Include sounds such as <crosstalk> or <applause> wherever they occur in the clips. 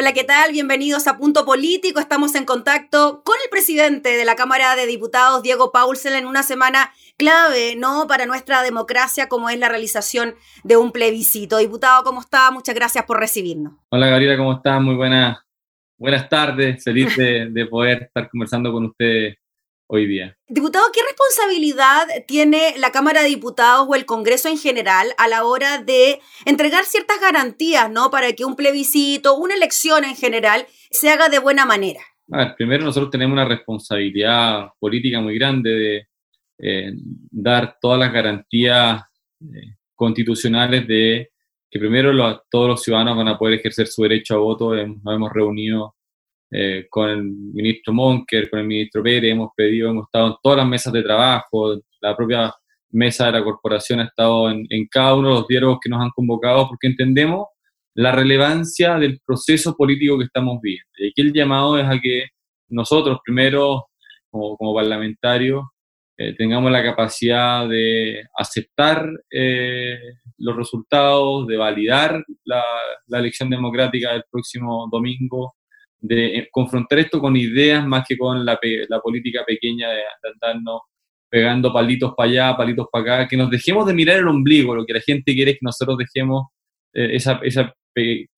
Hola, ¿qué tal? Bienvenidos a Punto Político. Estamos en contacto con el presidente de la Cámara de Diputados, Diego Paulsen, en una semana clave, ¿no? Para nuestra democracia, como es la realización de un plebiscito. Diputado, ¿cómo está? Muchas gracias por recibirnos. Hola, Gabriela, ¿cómo está? Muy buenas, buenas tardes. Feliz de, de poder estar conversando con usted hoy día. Diputado, ¿qué responsabilidad tiene la Cámara de Diputados o el Congreso en general a la hora de entregar ciertas garantías, ¿no? Para que un plebiscito, una elección en general, se haga de buena manera. A ver, primero nosotros tenemos una responsabilidad política muy grande de eh, dar todas las garantías eh, constitucionales de que primero todos los ciudadanos van a poder ejercer su derecho a voto. nos hemos reunido eh, con el ministro Monker, con el ministro Pérez, hemos pedido, hemos estado en todas las mesas de trabajo, la propia mesa de la corporación ha estado en, cada uno de los diálogos que nos han convocado porque entendemos la relevancia del proceso político que estamos viviendo. Y aquí el llamado es a que nosotros primero, como, parlamentarios, eh, tengamos la capacidad de aceptar eh, los resultados, de validar la elección democrática del próximo domingo, de eh, confrontar esto con ideas más que con la, la política pequeña de, andarnos pegando palitos para allá, palitos para acá, que nos dejemos de mirar el ombligo, lo que la gente quiere es que nosotros dejemos eh, esa, esa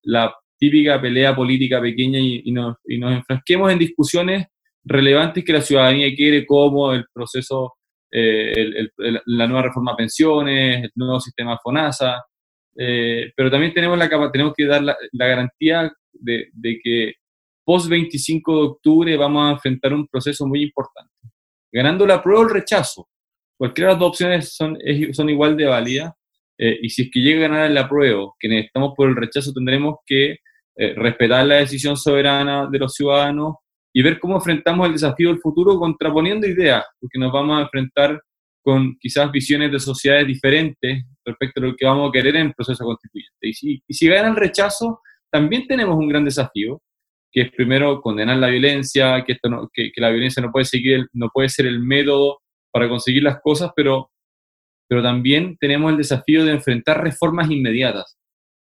la típica pelea política pequeña y, nos, y, nos, enfrasquemos en discusiones relevantes que la ciudadanía quiere, como el proceso, eh, el, la nueva reforma a pensiones, el nuevo sistema FONASA, pero también tenemos, la, tenemos que dar la, la garantía de, de, que post 25 de octubre vamos a enfrentar un proceso muy importante. Ganando la prueba o el rechazo. Cualquiera de las dos opciones son, son igual de válidas. Eh, y si es que llega a ganar la prueba, que necesitamos por el rechazo, tendremos que eh, respetar la decisión soberana de los ciudadanos y ver cómo enfrentamos el desafío del futuro contraponiendo ideas, porque nos vamos a enfrentar con quizás visiones de sociedades diferentes respecto a lo que vamos a querer en el proceso constituyente. Y si, y si gana el rechazo, también tenemos un gran desafío, que es primero condenar la violencia, que, esto que, la violencia no puede, seguir, no puede ser el método para conseguir las cosas, pero, pero también tenemos el desafío de enfrentar reformas inmediatas.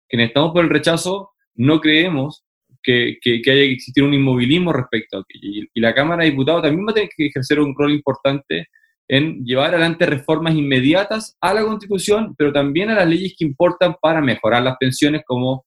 Que estamos por el rechazo, no creemos que, que, haya que existir un inmovilismo respecto a aquello. Y, la Cámara de Diputados también va a tener que ejercer un rol importante en llevar adelante reformas inmediatas a la Constitución, pero también a las leyes que importan para mejorar las pensiones, como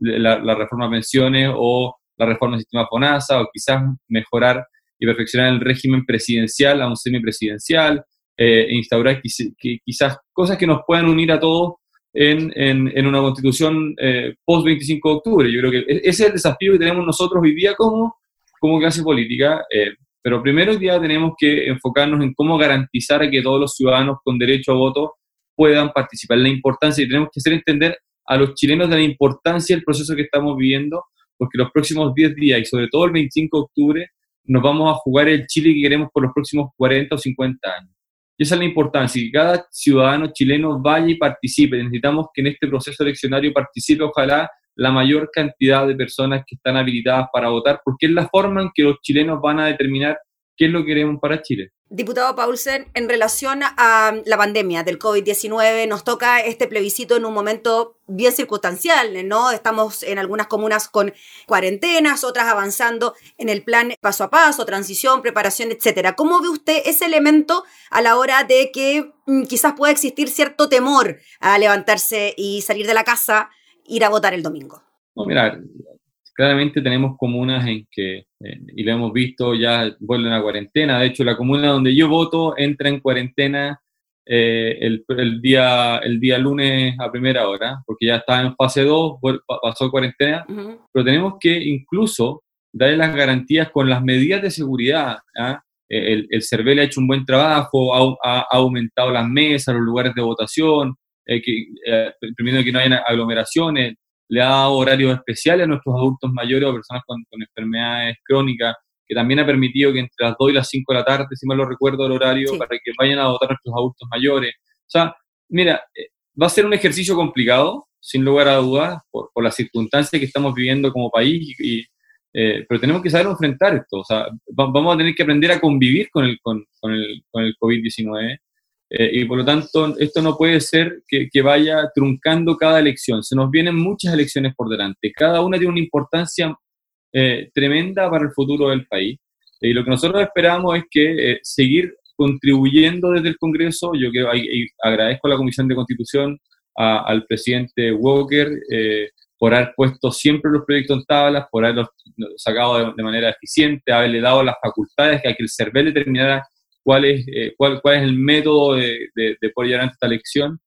la, reforma de pensiones o la reforma del sistema FONASA o quizás mejorar y perfeccionar el régimen presidencial a un semipresidencial, eh, e instaurar quizás cosas que nos puedan unir a todos en, en, una constitución eh, post 25 de octubre. Yo creo que e-, ese es el desafío que tenemos nosotros hoy día como, como clase política. Eh, pero primero hoy día tenemos que enfocarnos en cómo garantizar que todos los ciudadanos con derecho a voto puedan participar. La importancia, y tenemos que hacer entender a los chilenos de la importancia del proceso que estamos viviendo porque los próximos 10 días y sobre todo el 25 de octubre nos vamos a jugar el Chile que queremos por los próximos 40 o 50 años. Y esa es la importancia, que cada ciudadano chileno vaya y participe. Necesitamos que en este proceso eleccionario participe, ojalá, la mayor cantidad de personas que están habilitadas para votar, porque es la forma en que los chilenos van a determinar qué es lo que queremos para Chile. Diputado Paulsen, en relación a la pandemia del COVID-19, nos toca este plebiscito en un momento bien circunstancial, ¿no? Estamos en algunas comunas con cuarentenas, otras avanzando en el plan paso a paso, transición, preparación, etcétera. ¿Cómo ve usted ese elemento a la hora de que mm, quizás pueda existir cierto temor a levantarse y salir de la casa, ir a votar el domingo? No, mira, claramente tenemos comunas en que, eh, y lo hemos visto, ya vuelven a cuarentena. De hecho, la comuna donde yo voto entra en cuarentena eh, el, el, día, el día lunes a primera hora, porque ya está en fase 2, pasó cuarentena, pero tenemos que incluso darle las garantías con las medidas de seguridad. ¿ah? El, el CERVEL ha hecho un buen trabajo, ha, ha, aumentado las mesas, los lugares de votación, eh, que, eh, permitiendo que no haya aglomeraciones, le ha dado horarios especiales a nuestros adultos mayores o personas con, enfermedades crónicas, que también ha permitido que entre las 2 y las 5 de la tarde, si mal lo recuerdo el horario, para que vayan a votar nuestros adultos mayores. O sea, mira, eh, va a ser un ejercicio complicado, sin lugar a dudas, por, por las circunstancias que estamos viviendo como país, y, eh, pero tenemos que saber enfrentar esto. O sea, vamos a tener que aprender a convivir con el, con, con el, con el COVID-19. Eh, y por lo tanto, esto no puede ser que, vaya truncando cada elección. Se nos vienen muchas elecciones por delante. Cada una tiene una importancia eh, tremenda para el futuro del país. Y lo que nosotros esperamos es que seguir contribuyendo desde el Congreso. Yo quiero, agradezco a la Comisión de Constitución, al presidente Walker, eh, por haber puesto siempre los proyectos en tablas, por haberlos sacado de, manera eficiente, haberle dado las facultades que a que el CERVEL determinara cuál es, eh, cuál, cuál es el método de, de, de poder llevar esta elección.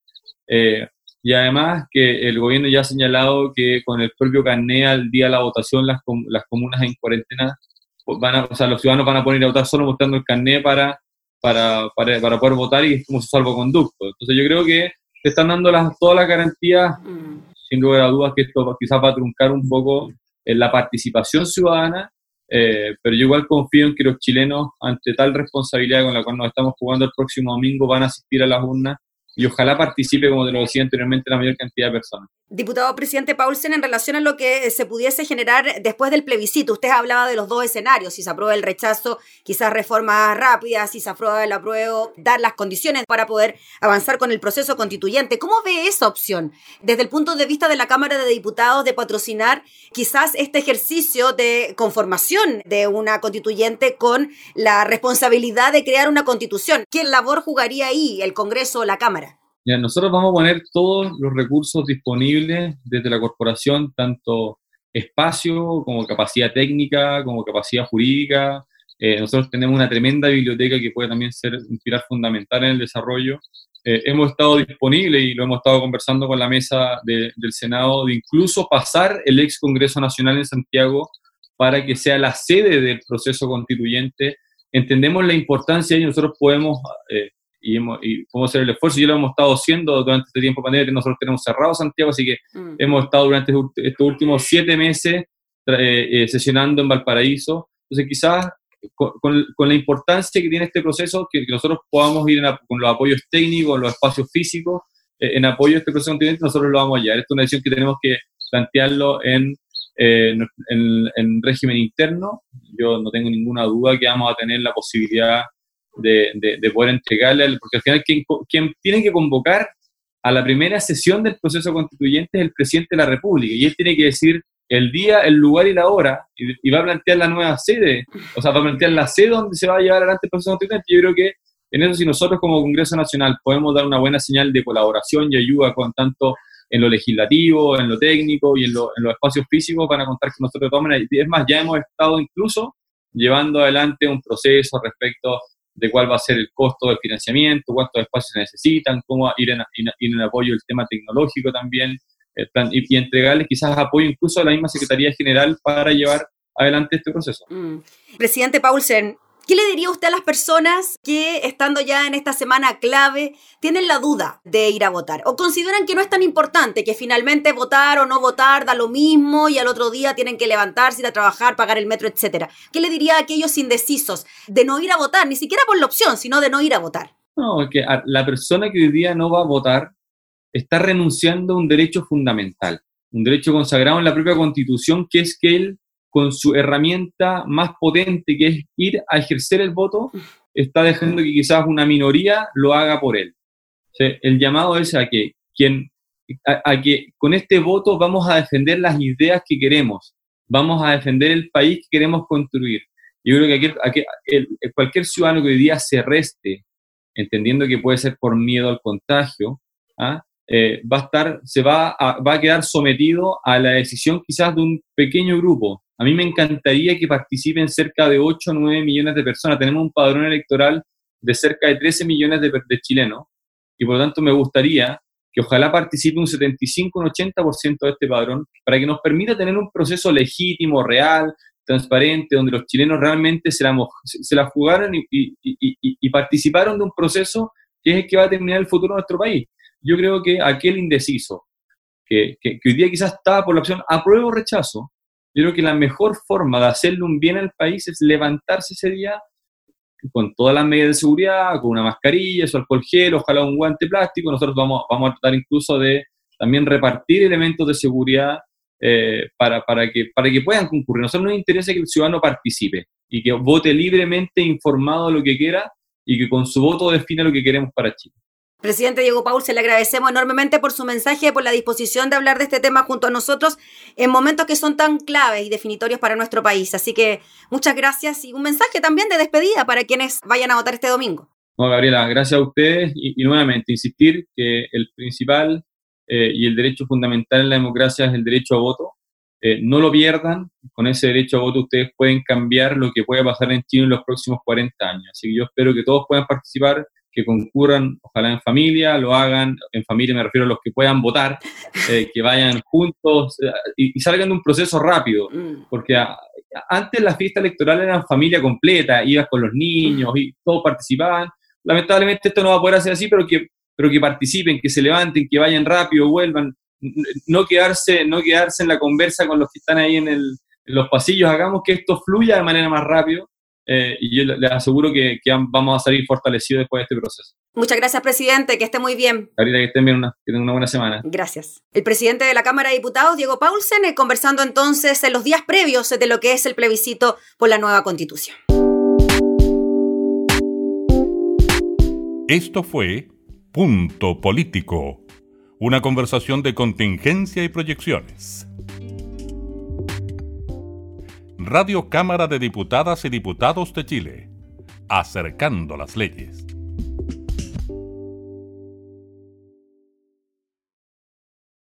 Eh, y además que el gobierno ya ha señalado que con el propio carné al día de la votación las, las comunas en cuarentena, pues van a, o sea, los ciudadanos van a poner a votar solo mostrando el carné para para, para, para poder votar y es como su salvoconducto. Entonces yo creo que te están dando las, todas las garantías, mm. sin lugar a dudas que esto quizás va a truncar un poco en la participación ciudadana, eh, pero yo igual confío en que los chilenos, ante tal responsabilidad con la cual nos estamos jugando el próximo domingo, van a asistir a las urnas y ojalá participe, como te lo decía anteriormente, la mayor cantidad de personas. Diputado presidente Paulsen, en relación a lo que se pudiese generar después del plebiscito, usted hablaba de los dos escenarios, si se aprueba el rechazo, quizás reformas rápidas, si se aprueba el apruebo, dar las condiciones para poder avanzar con el proceso constituyente. ¿Cómo ve esa opción desde el punto de vista de la Cámara de Diputados de patrocinar quizás este ejercicio de conformación de una constituyente con la responsabilidad de crear una constitución? ¿Qué labor jugaría ahí el Congreso o la Cámara? Nosotros vamos a poner todos los recursos disponibles desde la corporación, tanto espacio como capacidad técnica, como capacidad jurídica. Eh, nosotros tenemos una tremenda biblioteca que puede también ser un pilar fundamental en el desarrollo. Eh, hemos estado disponibles y lo hemos estado conversando con la mesa del Senado de incluso pasar el ex Congreso Nacional en Santiago para que sea la sede del proceso constituyente. Entendemos la importancia y nosotros podemos eh, y, hemos, y podemos hacer el esfuerzo. Y lo hemos estado haciendo durante este tiempo pandemia que nosotros tenemos cerrado Santiago, así que mm. hemos estado durante estos últimos siete meses eh, eh, sesionando en Valparaíso. Entonces, quizás con, con, la importancia que tiene este proceso, que, nosotros podamos ir con los apoyos técnicos, los espacios físicos, eh, en apoyo a este proceso continente, nosotros lo vamos a llevar. Esto es una decisión que tenemos que plantearlo en, en, en, régimen interno. Yo no tengo ninguna duda que vamos a tener la posibilidad de, de, poder entregarle, porque al final quien, quien, tiene que convocar a la primera sesión del proceso constituyente es el presidente de la República, y él tiene que decir el día, el lugar y la hora, y, va a plantear la nueva sede, o sea, va a plantear la sede donde se va a llevar adelante el proceso constituyente. Yo creo que en eso, si nosotros como Congreso Nacional podemos dar una buena señal de colaboración y ayuda con tanto en lo legislativo, en lo técnico y en, en los espacios físicos, van a contar con nosotros de todas maneras. Es más, ya hemos estado incluso llevando adelante un proceso respecto de cuál va a ser el costo del financiamiento, cuántos espacios se necesitan, cómo ir en, en apoyo del tema tecnológico también, y, entregarles quizás apoyo incluso a la misma Secretaría General para llevar adelante este proceso. Mm. Presidente Paulsen, ¿Qué le diría usted a las personas que, estando ya en esta semana clave, tienen la duda de ir a votar? ¿O consideran que no es tan importante, que finalmente votar o no votar da lo mismo y al otro día tienen que levantarse, ir a trabajar, pagar el metro, etcétera? ¿Qué le diría a aquellos indecisos de no ir a votar, ni siquiera por la opción, sino de no ir a votar? No, que la persona que hoy día no va a votar está renunciando a un derecho fundamental, un derecho consagrado en la propia Constitución, que es que él con su herramienta más potente, que es ir a ejercer el voto, está dejando que quizás una minoría lo haga por él. el llamado es a que, quien, a, que con este voto vamos a defender las ideas que queremos, vamos a defender el país que queremos construir. Yo creo que aquí, cualquier ciudadano que hoy día se reste, entendiendo que puede ser por miedo al contagio, ¿ah? eh, va a estar, se va a, va a quedar sometido a la decisión quizás de un pequeño grupo, a mí me encantaría que participen cerca de 8 o 9 millones de personas. Tenemos un padrón electoral de cerca de 13 millones de, chilenos y por lo tanto me gustaría que ojalá participe un 75, un 80% de este padrón para que nos permita tener un proceso legítimo, real, transparente, donde los chilenos realmente se la, se la jugaron y, participaron de un proceso que es el que va a determinar el futuro de nuestro país. Yo creo que aquel indeciso, que, hoy día quizás estaba por la opción apruebo o rechazo, yo creo que la mejor forma de hacerle un bien al país es levantarse ese día con todas las medidas de seguridad, con una mascarilla, su alcohol gel, ojalá un guante plástico. Nosotros vamos, a tratar incluso de también repartir elementos de seguridad eh, para, que, para que puedan concurrir. Nosotros nos interesa que el ciudadano participe y que vote libremente, informado de lo que quiera y que con su voto defina lo que queremos para Chile. Presidente Diego Paul, se le agradecemos enormemente por su mensaje, por la disposición de hablar de este tema junto a nosotros en momentos que son tan claves y definitorios para nuestro país. Así que muchas gracias y un mensaje también de despedida para quienes vayan a votar este domingo. No, Gabriela, gracias a ustedes y, nuevamente insistir que el principal eh, y el derecho fundamental en la democracia es el derecho a voto. Eh, no lo pierdan, con ese derecho a voto ustedes pueden cambiar lo que pueda pasar en Chile en los próximos 40 años. Así que yo espero que todos puedan participar que concurran, ojalá en familia, lo hagan, en familia me refiero a los que puedan votar, <laughs> eh, que vayan juntos eh, y, salgan de un proceso rápido, mm. porque antes las fiestas electorales eran familia completa, ibas con los niños y todos participaban. Lamentablemente esto no va a poder ser así, pero que, pero que participen, que se levanten, que vayan rápido, vuelvan, no quedarse, no quedarse en la conversa con los que están ahí en, el, en los pasillos, hagamos que esto fluya de manera más rápido eh, y yo les aseguro que, vamos a salir fortalecidos después de este proceso. Muchas gracias, presidente. Que esté muy bien. Carita, que estén bien, una, que tengan una buena semana. Gracias. El presidente de la Cámara de Diputados, Diego Paulsen, eh, conversando entonces en los días previos de lo que es el plebiscito por la nueva constitución. Esto fue Punto Político, una conversación de contingencia y proyecciones. Radio Cámara de Diputadas y Diputados de Chile, acercando las leyes.